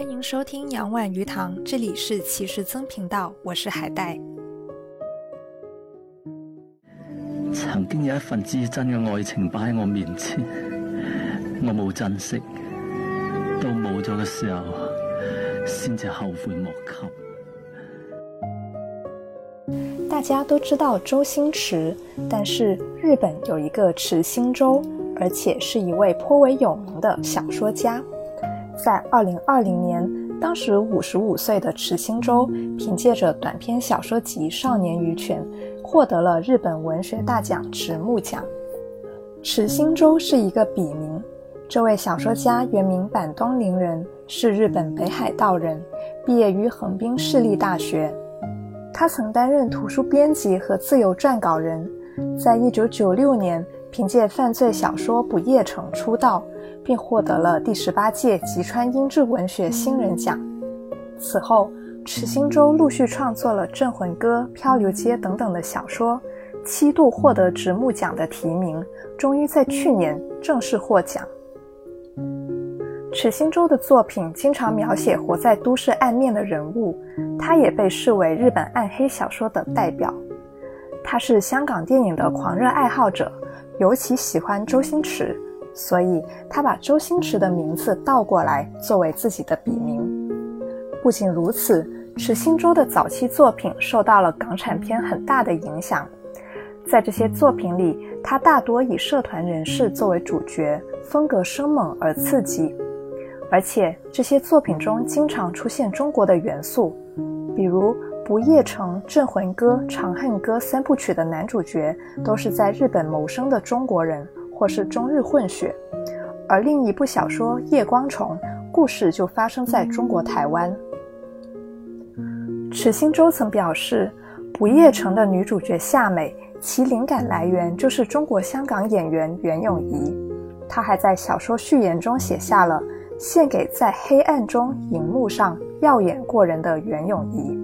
欢迎收听杨婉鱼塘，这里是骑士曾频道，我是海带。曾经有一份至真嘅爱情摆喺我面前，我冇珍惜，到冇咗嘅时候，先至后悔莫及。大家都知道周星驰，但是日本有一个池新周，而且是一位颇为有名的小说家。在二零二零年，当时五十五岁的池新洲凭借着短篇小说集《少年鱼犬》，获得了日本文学大奖直木奖。池新洲是一个笔名，这位小说家原名板东绫人，是日本北海道人，毕业于横滨市立大学。他曾担任图书编辑和自由撰稿人，在一九九六年凭借犯罪小说《不夜城》出道。并获得了第十八届吉川英治文学新人奖。此后，池新洲陆续创作了《镇魂歌》《漂流街》等等的小说，七度获得直木奖的提名，终于在去年正式获奖。池心洲的作品经常描写活在都市暗面的人物，他也被视为日本暗黑小说的代表。他是香港电影的狂热爱好者，尤其喜欢周星驰。所以，他把周星驰的名字倒过来作为自己的笔名。不仅如此，池心洲的早期作品受到了港产片很大的影响。在这些作品里，他大多以社团人士作为主角，风格生猛而刺激。而且，这些作品中经常出现中国的元素，比如《不夜城》《镇魂歌》《长恨歌》三部曲的男主角都是在日本谋生的中国人。或是中日混血，而另一部小说《夜光虫》故事就发生在中国台湾。池心洲曾表示，《不夜城》的女主角夏美，其灵感来源就是中国香港演员袁咏仪。他还在小说序言中写下了“献给在黑暗中荧幕上耀眼过人的袁咏仪”。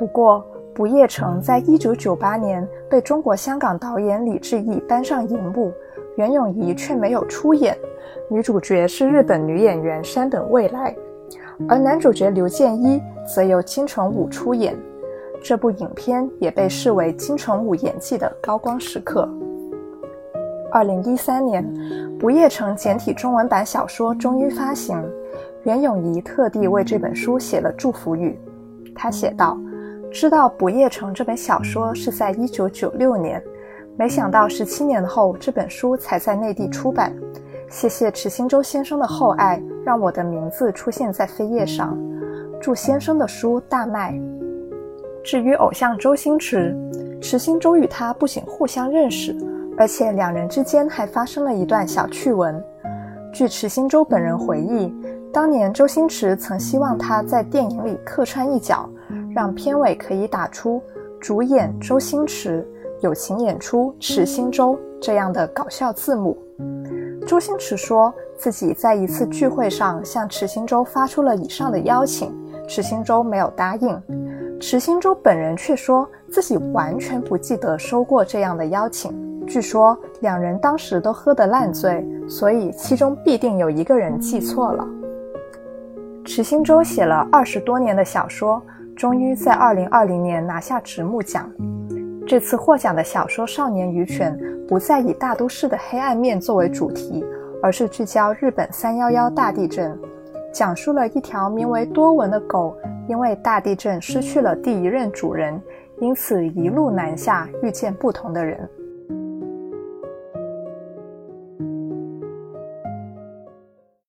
不过，《不夜城》在一九九八年被中国香港导演李志毅搬上荧幕。袁咏仪却没有出演，女主角是日本女演员山本未来，而男主角刘建一则由金城武出演。这部影片也被视为金城武演技的高光时刻。二零一三年，《不夜城》简体中文版小说终于发行，袁咏仪特地为这本书写了祝福语。她写道：“知道《不夜城》这本小说是在一九九六年。”没想到十七年后，这本书才在内地出版。谢谢池心洲先生的厚爱，让我的名字出现在扉页上。祝先生的书大卖。至于偶像周星驰，池心洲与他不仅互相认识，而且两人之间还发生了一段小趣闻。据池心洲本人回忆，当年周星驰曾希望他在电影里客串一角，让片尾可以打出“主演周星驰”。友情演出池新洲这样的搞笑字幕。周星驰说自己在一次聚会上向池新洲发出了以上的邀请，池新洲没有答应。池新洲本人却说自己完全不记得收过这样的邀请。据说两人当时都喝得烂醉，所以其中必定有一个人记错了。池新洲写了二十多年的小说，终于在二零二零年拿下直木奖。这次获奖的小说《少年鱼犬》不再以大都市的黑暗面作为主题，而是聚焦日本三幺幺大地震，讲述了一条名为多文的狗因为大地震失去了第一任主人，因此一路南下遇见不同的人。